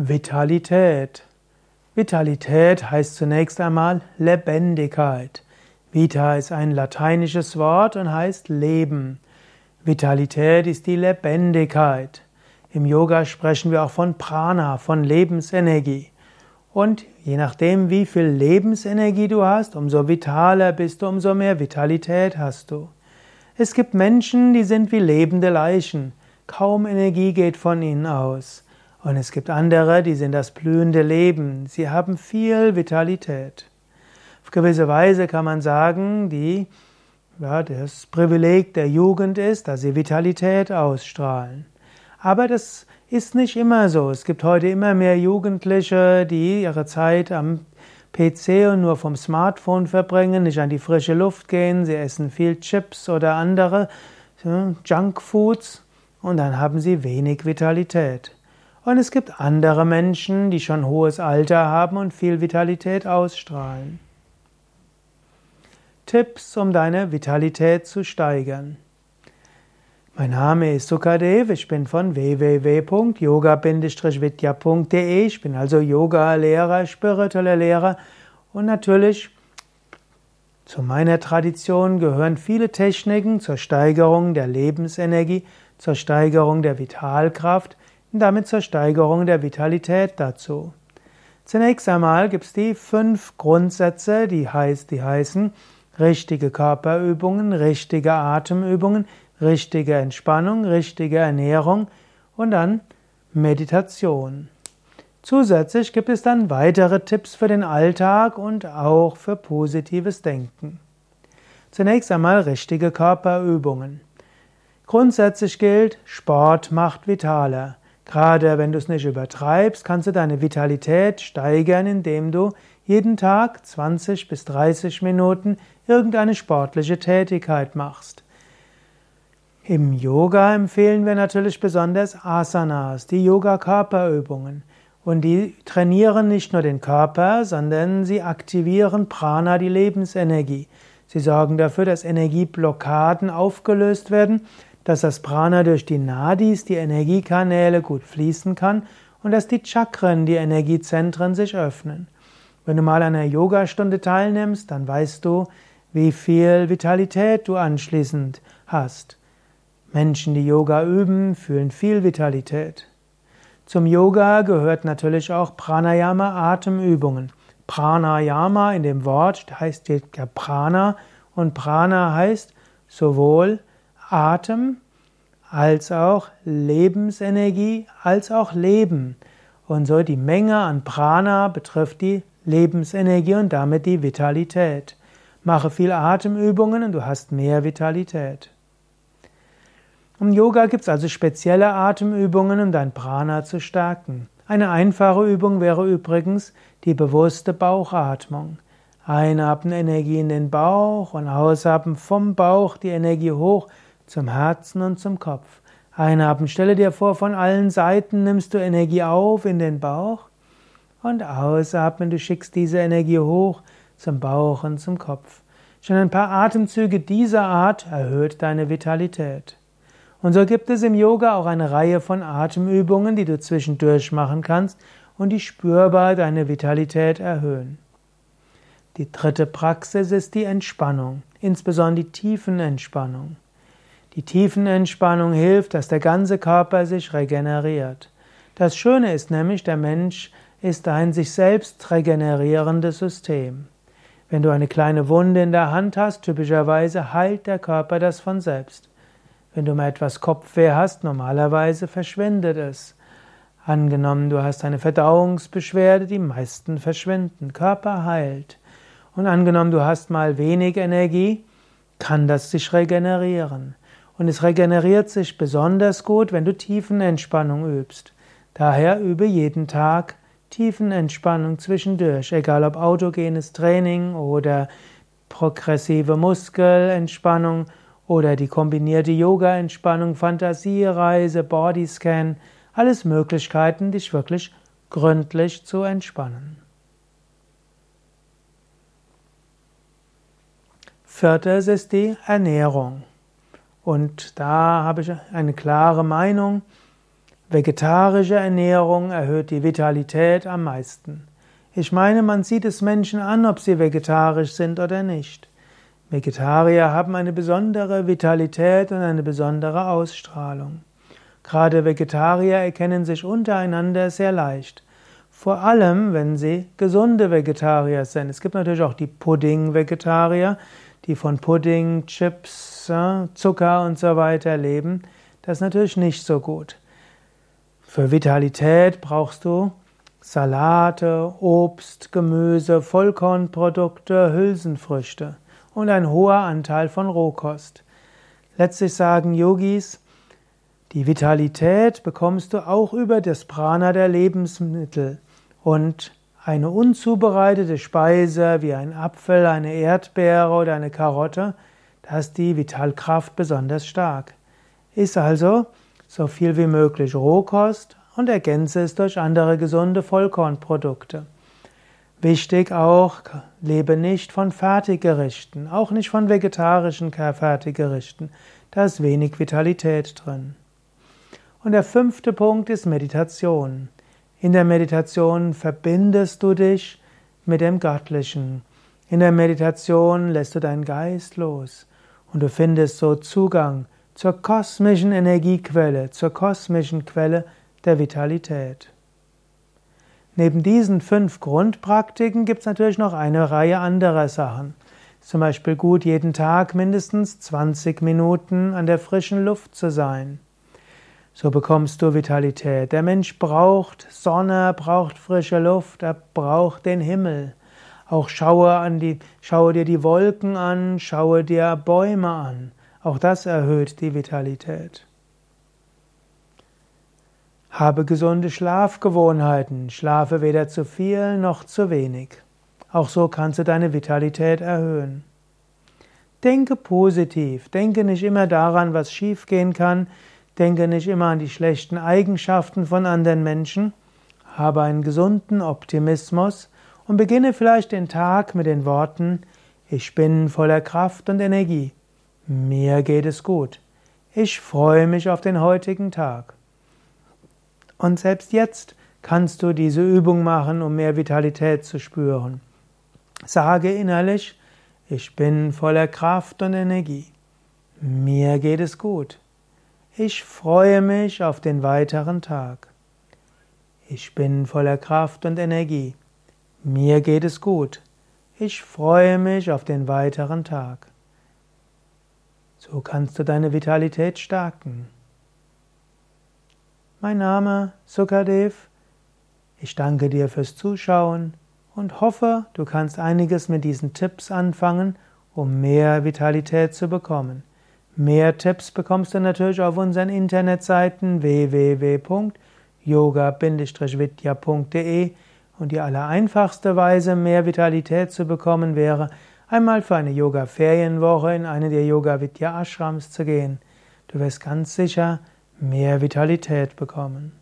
Vitalität. Vitalität heißt zunächst einmal Lebendigkeit. Vita ist ein lateinisches Wort und heißt Leben. Vitalität ist die Lebendigkeit. Im Yoga sprechen wir auch von Prana, von Lebensenergie. Und je nachdem, wie viel Lebensenergie du hast, umso vitaler bist du, umso mehr Vitalität hast du. Es gibt Menschen, die sind wie lebende Leichen. Kaum Energie geht von ihnen aus. Und es gibt andere, die sind das blühende Leben. Sie haben viel Vitalität. Auf gewisse Weise kann man sagen, die, ja, das Privileg der Jugend ist, dass sie Vitalität ausstrahlen. Aber das ist nicht immer so. Es gibt heute immer mehr Jugendliche, die ihre Zeit am PC und nur vom Smartphone verbringen, nicht an die frische Luft gehen, sie essen viel Chips oder andere Junkfoods und dann haben sie wenig Vitalität. Und es gibt andere Menschen, die schon hohes Alter haben und viel Vitalität ausstrahlen. Tipps, um deine Vitalität zu steigern. Mein Name ist Sukadev, ich bin von www.yoga-vidya.de, ich bin also Yoga-Lehrer, spiritueller Lehrer und natürlich zu meiner Tradition gehören viele Techniken zur Steigerung der Lebensenergie, zur Steigerung der Vitalkraft, und damit zur Steigerung der Vitalität dazu. Zunächst einmal gibt es die fünf Grundsätze, die, heißt, die heißen richtige Körperübungen, richtige Atemübungen, richtige Entspannung, richtige Ernährung und dann Meditation. Zusätzlich gibt es dann weitere Tipps für den Alltag und auch für positives Denken. Zunächst einmal richtige Körperübungen. Grundsätzlich gilt, Sport macht vitaler. Gerade wenn du es nicht übertreibst, kannst du deine Vitalität steigern, indem du jeden Tag 20 bis 30 Minuten irgendeine sportliche Tätigkeit machst. Im Yoga empfehlen wir natürlich besonders Asanas, die Yoga-Körperübungen. Und die trainieren nicht nur den Körper, sondern sie aktivieren Prana, die Lebensenergie. Sie sorgen dafür, dass Energieblockaden aufgelöst werden dass das Prana durch die Nadis, die Energiekanäle, gut fließen kann und dass die Chakren, die Energiezentren, sich öffnen. Wenn du mal an einer Yogastunde teilnimmst, dann weißt du, wie viel Vitalität du anschließend hast. Menschen, die Yoga üben, fühlen viel Vitalität. Zum Yoga gehört natürlich auch Pranayama Atemübungen. Pranayama in dem Wort heißt ja Prana und Prana heißt sowohl Atem als auch Lebensenergie, als auch Leben. Und so die Menge an Prana betrifft die Lebensenergie und damit die Vitalität. Mache viel Atemübungen und du hast mehr Vitalität. Im Yoga gibt es also spezielle Atemübungen, um dein Prana zu stärken. Eine einfache Übung wäre übrigens die bewusste Bauchatmung. Einatmen Energie in den Bauch und ausatmen vom Bauch die Energie hoch zum Herzen und zum Kopf. Einatmen, stelle dir vor, von allen Seiten nimmst du Energie auf in den Bauch und ausatmen, du schickst diese Energie hoch zum Bauch und zum Kopf. Schon ein paar Atemzüge dieser Art erhöht deine Vitalität. Und so gibt es im Yoga auch eine Reihe von Atemübungen, die du zwischendurch machen kannst und die spürbar deine Vitalität erhöhen. Die dritte Praxis ist die Entspannung, insbesondere die Tiefenentspannung. Die Tiefenentspannung hilft, dass der ganze Körper sich regeneriert. Das Schöne ist nämlich, der Mensch ist ein sich selbst regenerierendes System. Wenn du eine kleine Wunde in der Hand hast, typischerweise heilt der Körper das von selbst. Wenn du mal etwas Kopfweh hast, normalerweise verschwindet es. Angenommen, du hast eine Verdauungsbeschwerde, die meisten verschwinden, Körper heilt. Und angenommen, du hast mal wenig Energie, kann das sich regenerieren. Und es regeneriert sich besonders gut, wenn du Tiefenentspannung übst. Daher übe jeden Tag Tiefenentspannung zwischendurch, egal ob autogenes Training oder progressive Muskelentspannung oder die kombinierte Yoga-Entspannung, Fantasiereise, Bodyscan, alles Möglichkeiten, dich wirklich gründlich zu entspannen. Viertes ist die Ernährung. Und da habe ich eine klare Meinung. vegetarische Ernährung erhöht die Vitalität am meisten. Ich meine, man sieht es Menschen an, ob sie vegetarisch sind oder nicht. Vegetarier haben eine besondere Vitalität und eine besondere Ausstrahlung. Gerade Vegetarier erkennen sich untereinander sehr leicht. Vor allem, wenn sie gesunde Vegetarier sind. Es gibt natürlich auch die Pudding-Vegetarier, die von Pudding, Chips, Zucker und so weiter leben. Das ist natürlich nicht so gut. Für Vitalität brauchst du Salate, Obst, Gemüse, Vollkornprodukte, Hülsenfrüchte und ein hoher Anteil von Rohkost. Letztlich sagen Yogis, die Vitalität bekommst du auch über das Prana der Lebensmittel und eine unzubereitete Speise wie ein Apfel, eine Erdbeere oder eine Karotte, da ist die Vitalkraft besonders stark. Iss also so viel wie möglich Rohkost und ergänze es durch andere gesunde Vollkornprodukte. Wichtig auch, lebe nicht von Fertiggerichten, auch nicht von vegetarischen Fertiggerichten. Da ist wenig Vitalität drin. Und der fünfte Punkt ist Meditation. In der Meditation verbindest du dich mit dem Göttlichen. In der Meditation lässt du deinen Geist los und du findest so Zugang zur kosmischen Energiequelle, zur kosmischen Quelle der Vitalität. Neben diesen fünf Grundpraktiken gibt es natürlich noch eine Reihe anderer Sachen. Zum Beispiel gut, jeden Tag mindestens 20 Minuten an der frischen Luft zu sein. So bekommst du Vitalität. Der Mensch braucht Sonne, braucht frische Luft, er braucht den Himmel. Auch schaue, an die, schaue dir die Wolken an, schaue dir Bäume an. Auch das erhöht die Vitalität. Habe gesunde Schlafgewohnheiten, schlafe weder zu viel noch zu wenig. Auch so kannst du deine Vitalität erhöhen. Denke positiv, denke nicht immer daran, was schiefgehen kann, Denke nicht immer an die schlechten Eigenschaften von anderen Menschen, habe einen gesunden Optimismus und beginne vielleicht den Tag mit den Worten Ich bin voller Kraft und Energie. Mir geht es gut. Ich freue mich auf den heutigen Tag. Und selbst jetzt kannst du diese Übung machen, um mehr Vitalität zu spüren. Sage innerlich, ich bin voller Kraft und Energie. Mir geht es gut. Ich freue mich auf den weiteren Tag. Ich bin voller Kraft und Energie. Mir geht es gut. Ich freue mich auf den weiteren Tag. So kannst du deine Vitalität stärken. Mein Name Sukadev. Ich danke dir fürs Zuschauen und hoffe, du kannst einiges mit diesen Tipps anfangen, um mehr Vitalität zu bekommen. Mehr Tipps bekommst du natürlich auf unseren Internetseiten www.yoga-vidya.de und die allereinfachste Weise, mehr Vitalität zu bekommen, wäre, einmal für eine Yoga-Ferienwoche in eine der Yoga-Vidya-Ashrams zu gehen. Du wirst ganz sicher mehr Vitalität bekommen.